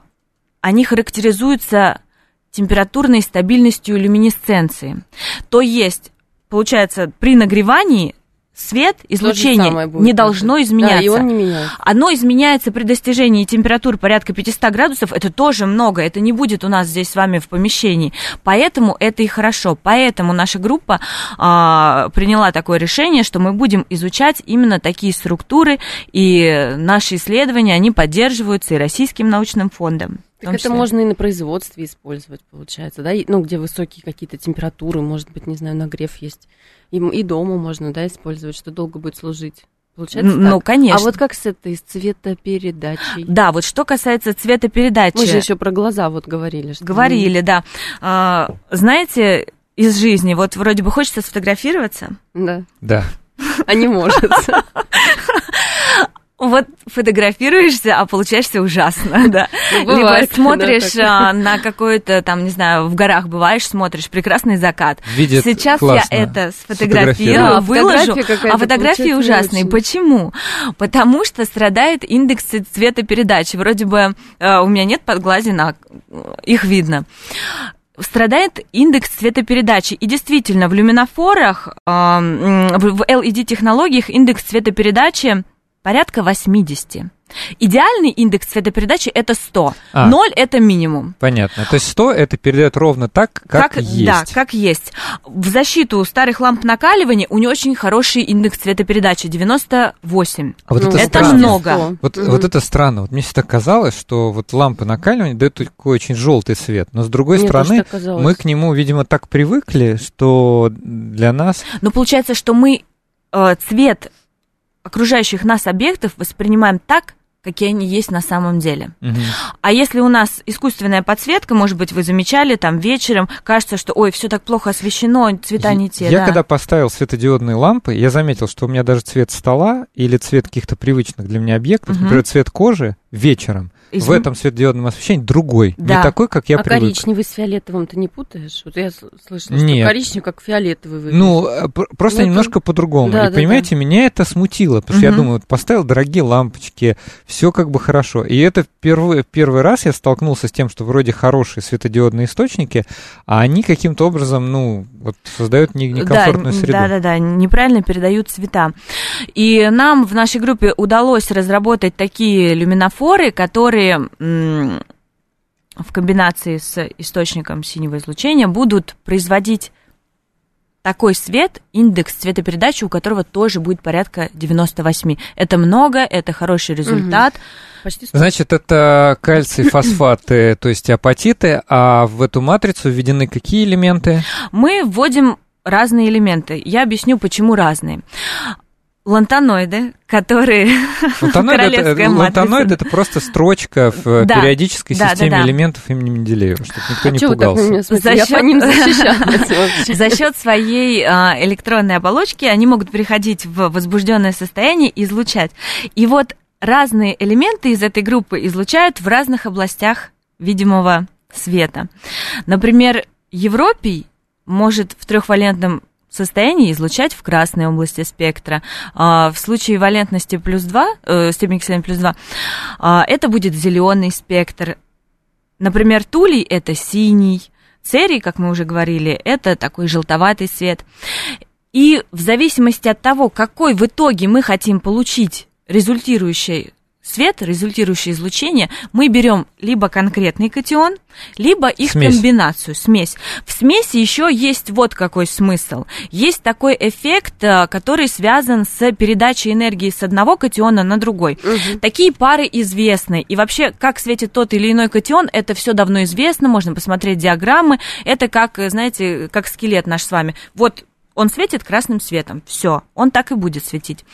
они характеризуются температурной стабильностью люминесценции. То есть, получается, при нагревании свет, излучение будет, не должно изменяться. Да, и он не меняется. Оно изменяется при достижении температур порядка 500 градусов. Это тоже много. Это не будет у нас здесь с вами в помещении. Поэтому это и хорошо. Поэтому наша группа а, приняла такое решение, что мы будем изучать именно такие структуры. И наши исследования, они поддерживаются и Российским научным фондом. Так это числе. можно и на производстве использовать, получается, да? И, Ну, где высокие какие-то температуры, может быть, не знаю, нагрев есть. И, и дома можно, да, использовать, что долго будет служить. Получается Ну, так? конечно. А вот как с этой, с цветопередачей? Да, вот что касается цветопередачи. Мы же еще про глаза вот говорили. Что Говорили, да. А, знаете, из жизни, вот вроде бы хочется сфотографироваться, Да. Да. А не может. [LAUGHS] Вот фотографируешься, а получаешься ужасно, [LAUGHS] да. Ну, бывает, Либо смотришь да, а, на какой-то, там, не знаю, в горах бываешь, смотришь прекрасный закат. Видит Сейчас классно. я это сфотографирую, Да, выложу, какая-то а фотографии ужасные. очень. Почему? Потому что страдает индекс цветопередачи. Вроде бы э, у меня нет подглазина, их видно страдает индекс цветопередачи. И действительно, в люминофорах, э, в LED-технологиях индекс цветопередачи порядка 80. Идеальный индекс цветопередачи это 100. А. 0 это минимум. Понятно. То есть 100 это передает ровно так, как, есть. Да, как есть. В защиту старых ламп накаливания у нее очень хороший индекс цветопередачи 98. А вот Ну, это, это странно. много. Вот, вот это странно. Вот мне всегда казалось, что вот лампы накаливания дают такой очень желтый цвет. Но с другой Мне стороны, мы к нему, видимо, так привыкли, что для нас... Но получается, что мы э, цвет окружающих нас объектов воспринимаем так, какие они есть на самом деле. Мгм. А если у нас искусственная подсветка, может быть, вы замечали, там вечером кажется, что ой, все так плохо освещено, цвета не те. Я да. когда поставил светодиодные лампы, я заметил, что у меня даже цвет стола или цвет каких-то привычных для меня объектов, Мгм. например, цвет кожи вечером в Извини. этом светодиодном освещении другой, Да. не такой, как я а привык. коричневый с фиолетовым ты не путаешь? Вот я слышала, что Нет. коричневый как фиолетовый выглядит. Ну, э, пр- просто Ну, это- немножко по-другому. Да, и да, понимаете, меня это смутило, потому что я Мгм. думаю, вот поставил дорогие лампочки, все как бы хорошо. И это первый, первый раз я столкнулся с тем, что вроде хорошие светодиодные источники, а они каким-то образом, ну, вот создают не- некомфортную да, среду. Да, да, да, неправильно передают цвета. И нам в нашей группе удалось разработать такие люминофоры, которые м, в комбинации с источником синего излучения будут производить такой свет, индекс цветопередачи, у которого тоже будет порядка 98. Это много, это хороший результат. Почти сто. Значит, это кальций, [LAUGHS] фосфаты, то есть апатиты, а в эту матрицу введены какие элементы? Мы вводим разные элементы. Я объясню, почему разные. Лантаноиды, которые [LAUGHS] Лантаноид, это, королевская лантаноид матрица. это просто строчка в э, Да. периодической Да, да, системе да. элементов имени Менделеева, чтобы никто А не пугался. За Я счёт- по ним. [LAUGHS] За счет своей а, электронной оболочки они могут переходить в возбужденное состояние и излучать. И вот разные элементы из этой группы излучают в разных областях видимого света. Например, Европий может в трехвалентном состоянии излучать в красной области спектра. А, в случае валентности плюс 2, э, степень оксидации плюс 2, а, это будет зеленый спектр. Например, тулей это синий, церий, как мы уже говорили, это такой желтоватый цвет. И в зависимости от того, какой в итоге мы хотим получить результирующий свет, результирующее излучение, мы берем либо конкретный катион, либо их Смесь. комбинацию, смесь. В смеси еще есть вот какой смысл. Есть такой эффект, э, который связан с передачей энергии с одного катиона на другой. Такие пары известны. И вообще, как светит тот или иной катион, это все давно известно, можно посмотреть диаграммы. Это как, э, знаете, как скелет наш с вами. Вот он светит красным светом. Все, он так и будет светить.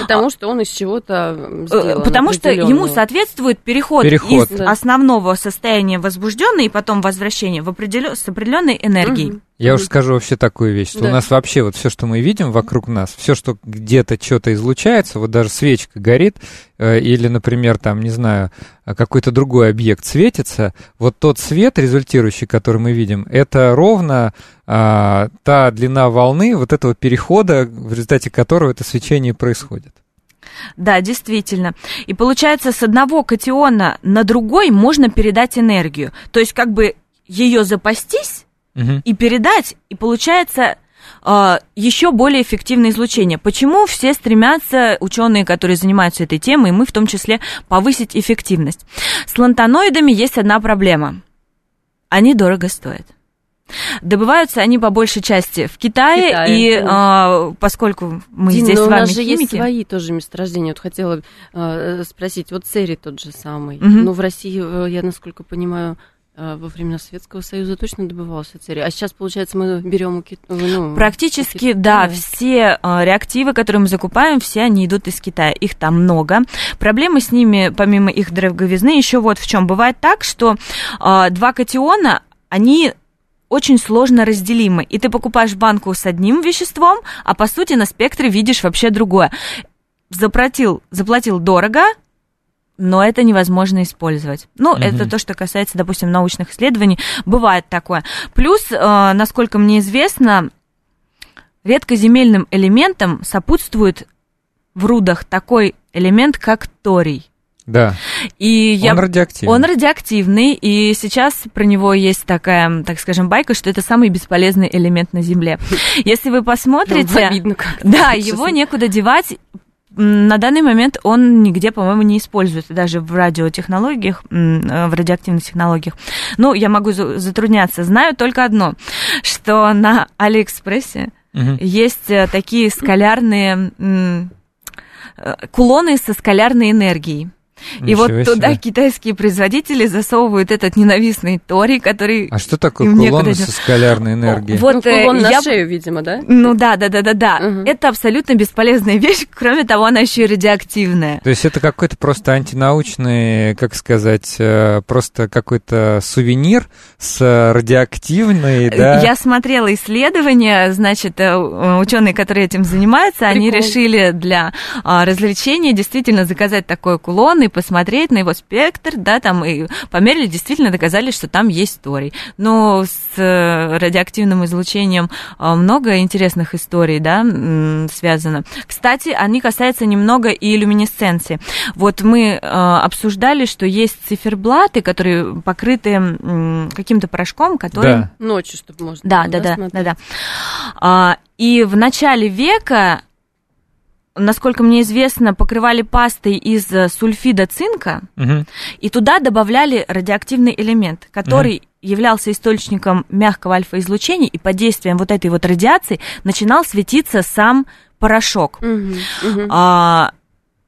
Потому что он из чего-то Э, сделан. Потому что ему соответствует переход, Переход. из Да. основного состояния возбужденной и потом возвращение в определен... с определенной энергией. Мгм. Я уже скажу вообще такую вещь, что Да. у нас вообще вот все, что мы видим вокруг нас, все, что где-то что-то излучается, вот даже свечка горит, э, или, например, там, не знаю, а, какой-то другой объект светится, вот тот свет, результирующий, который мы видим, это ровно а, та длина волны вот этого перехода, в результате которого это свечение происходит. Да, действительно. И получается, с одного катиона на другой можно передать энергию. То есть, как бы ее запастись Мгм. и передать, и получается а, еще более эффективное излучение. Почему все стремятся, ученые, которые занимаются этой темой, и мы в том числе, повысить эффективность? С лантаноидами есть одна проблема. Они дорого стоят. Добываются они по большей части в Китае, Китае, и а, поскольку мы Дин, здесь но с у вами нас же есть химики, свои тоже месторождения. Вот хотела э, спросить, вот Церий тот же самый. Мгм. Ну, в России, э, я насколько понимаю, э, во времена Советского Союза точно добывался церий. А сейчас, получается, мы берем у Кит- ну, Практически, да, все э, реактивы, которые мы закупаем, все они идут из Китая. Их там много. Проблемы с ними, помимо их дороговизны, еще вот в чем. Бывает так, что э, два катиона, они очень сложно разделимы. И ты покупаешь банку с одним веществом, а по сути на спектре видишь вообще другое. Заплатил, заплатил дорого, но это невозможно использовать. Ну, Мгм. это то, что касается, допустим, научных исследований. Бывает такое. Плюс, э, насколько мне известно, редкоземельным элементам сопутствует в рудах такой элемент, как торий. Да, И я... он радиоактивный. Он радиоактивный, и сейчас про него есть такая, так скажем, байка, что это самый бесполезный элемент на Земле. [LAUGHS] Если вы посмотрите... Да, его некуда девать. На данный момент он нигде, по-моему, не используется, даже в радиотехнологиях, э, в радиоактивных технологиях. Ну, я могу за- затрудняться. Знаю только одно, что на Алиэкспрессе Мгм. есть э, такие скалярные э, кулоны со скалярной энергией. И вот туда китайские производители засовывают этот ненавистный тори, который... А что такое кулон со скалярной энергией? Вот ну, кулон на я... шею, видимо, да? Ну да, да, да, да, да. Угу. Это абсолютно бесполезная [LAUGHS] вещь, кроме того, она еще и радиоактивная. То есть это какой-то просто антинаучный, как сказать, э, просто какой-то сувенир с радиоактивной, да? Я смотрела исследования, значит, э, ученые, которые этим занимаются, Прикол. они решили для а, развлечения действительно заказать такой кулон и посмотреть на его спектр, да, там и померили, действительно доказали, что там есть торий. Но с э, радиоактивным излучением а, много интересных историй, да, связано. Кстати, они касаются немного и люминесценции. Вот мы а, обсуждали, что есть циферблаты, которые покрыты каким-то порошком, который... Да. Ночью, чтобы можно да, да, да, да, да, да. И в начале века насколько мне известно, покрывали пастой из э, сульфида цинка, угу. и туда добавляли радиоактивный элемент, который угу. являлся источником мягкого альфа-излучения, и под действием вот этой вот радиации начинал светиться сам порошок. Угу. Угу. А,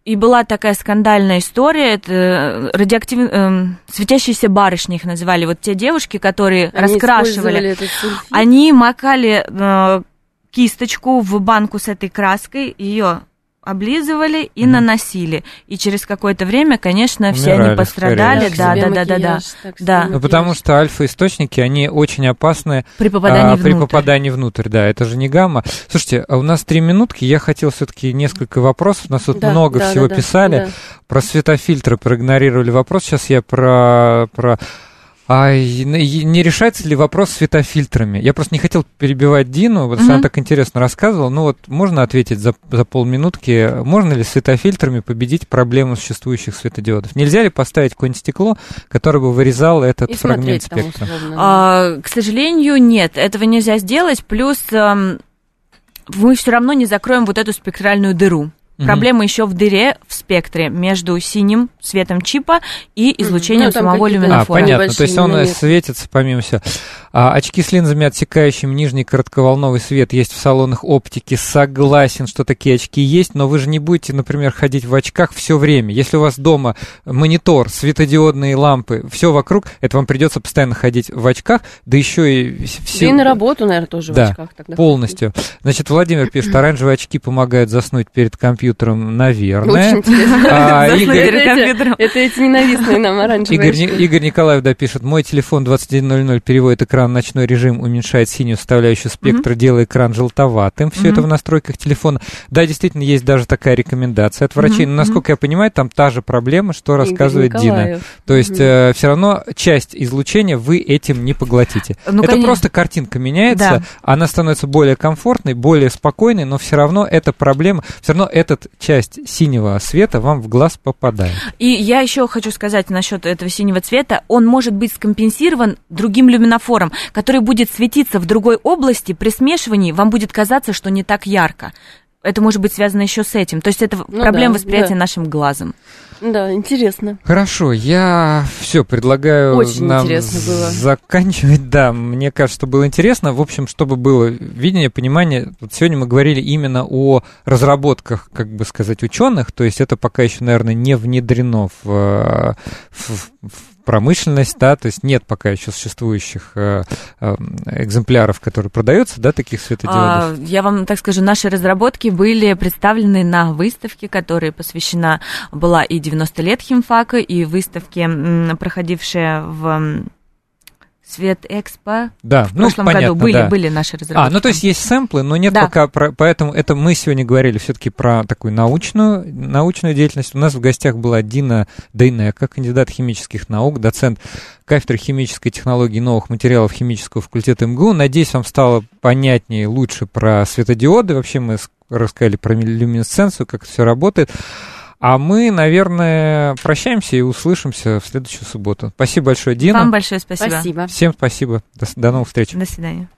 и была такая скандальная история, это э, радиоактив... э, светящиеся барышни их называли, вот те девушки, которые они раскрашивали, они макали э, кисточку в банку с этой краской, ее облизывали и mm. наносили. И через какое-то время, конечно, Умирали, все они пострадали. Да, да, да, да, да, да. Ну, потому что альфа-источники, они очень опасны при попадании, а, внутрь. при попадании внутрь. Да, это же не гамма. Слушайте, а у нас три минутки. Я хотел все-таки несколько вопросов. У нас тут да, много да, всего да, писали. Да. Про светофильтры проигнорировали вопрос. Сейчас я про, про а не решается ли вопрос с светофильтрами? Я просто не хотел перебивать Дину, вот угу. она так интересно рассказывала. Ну вот можно ответить за, за полминутки, можно ли светофильтрами победить проблему существующих светодиодов? Нельзя ли поставить какое-нибудь стекло, которое бы вырезало этот И фрагмент спектра? Там, а, к сожалению, нет, этого нельзя сделать. Плюс эм, мы все равно не закроем вот эту спектральную дыру. Mm-hmm. Проблема еще в дыре в спектре между синим светом чипа и излучением ну, самого люминофора. А, понятно, то есть он моменты. светится помимо всего. А, очки с линзами, отсекающими нижний коротковолновый свет, есть в салонах оптики. Согласен, что такие очки есть, но вы же не будете, например, ходить в очках все время. Если у вас дома монитор, светодиодные лампы, все вокруг, это вам придется постоянно ходить в очках, да еще и все... И на работу, наверное, тоже да, в очках тогда. полностью. Значит, Владимир пишет, оранжевые очки помогают заснуть перед компьютером компьютером, наверное. А, [LAUGHS] Игорь... это, это эти ненавистные нам оранжевые Игорь, Игорь Николаев допишет, мой телефон 2100 переводит экран в ночной режим, уменьшает синюю составляющую спектра, mm-hmm. делая экран желтоватым. Все mm-hmm. это в настройках телефона. Да, действительно, есть даже такая рекомендация от врачей. Mm-hmm. Но, насколько я понимаю, там та же проблема, что рассказывает Дина. То есть э, все равно часть излучения вы этим не поглотите. Ну, это конечно. просто картинка меняется, да. она становится более комфортной, более спокойной, но все равно эта проблема, все равно этот этот часть синего света вам в глаз попадает. И я еще хочу сказать насчет этого синего цвета. Он может быть скомпенсирован другим люминофором, который будет светиться в другой области. При смешивании вам будет казаться, что не так ярко. Это может быть связано еще с этим. То есть это ну проблема да, восприятия да. нашим глазом. Да, интересно. Хорошо, я все предлагаю Очень нам интересно было. заканчивать. Да, мне кажется, что было интересно. В общем, чтобы было видение, понимание. Вот сегодня мы говорили именно о разработках, как бы сказать, ученых. То есть это пока еще, наверное, не внедрено в, в, в промышленность, да, то есть нет пока еще существующих э, э, экземпляров, которые продаются, да, таких светодиодов? А, я вам так скажу, наши разработки были представлены на выставке, которая посвящена была и 90 лет химфака, и выставке, проходившая в Свет Экспо. Да, в ну, прошлом понятно, году были, да. были наши разработки. А, ну то есть есть сэмплы, но нет да. пока, про, поэтому это мы сегодня говорили все-таки про такую научную, научную деятельность. У нас в гостях была Дина Дейнека, кандидат химических наук, доцент кафедры химической технологии новых материалов химического факультета МГУ. Надеюсь, вам стало понятнее, лучше про светодиоды. Вообще мы рассказали про люминесценцию, как это все работает. А мы, наверное, прощаемся и услышимся в следующую субботу. Спасибо большое, Дина. Вам большое спасибо. Спасибо. Всем спасибо. До, до новых встреч. До свидания.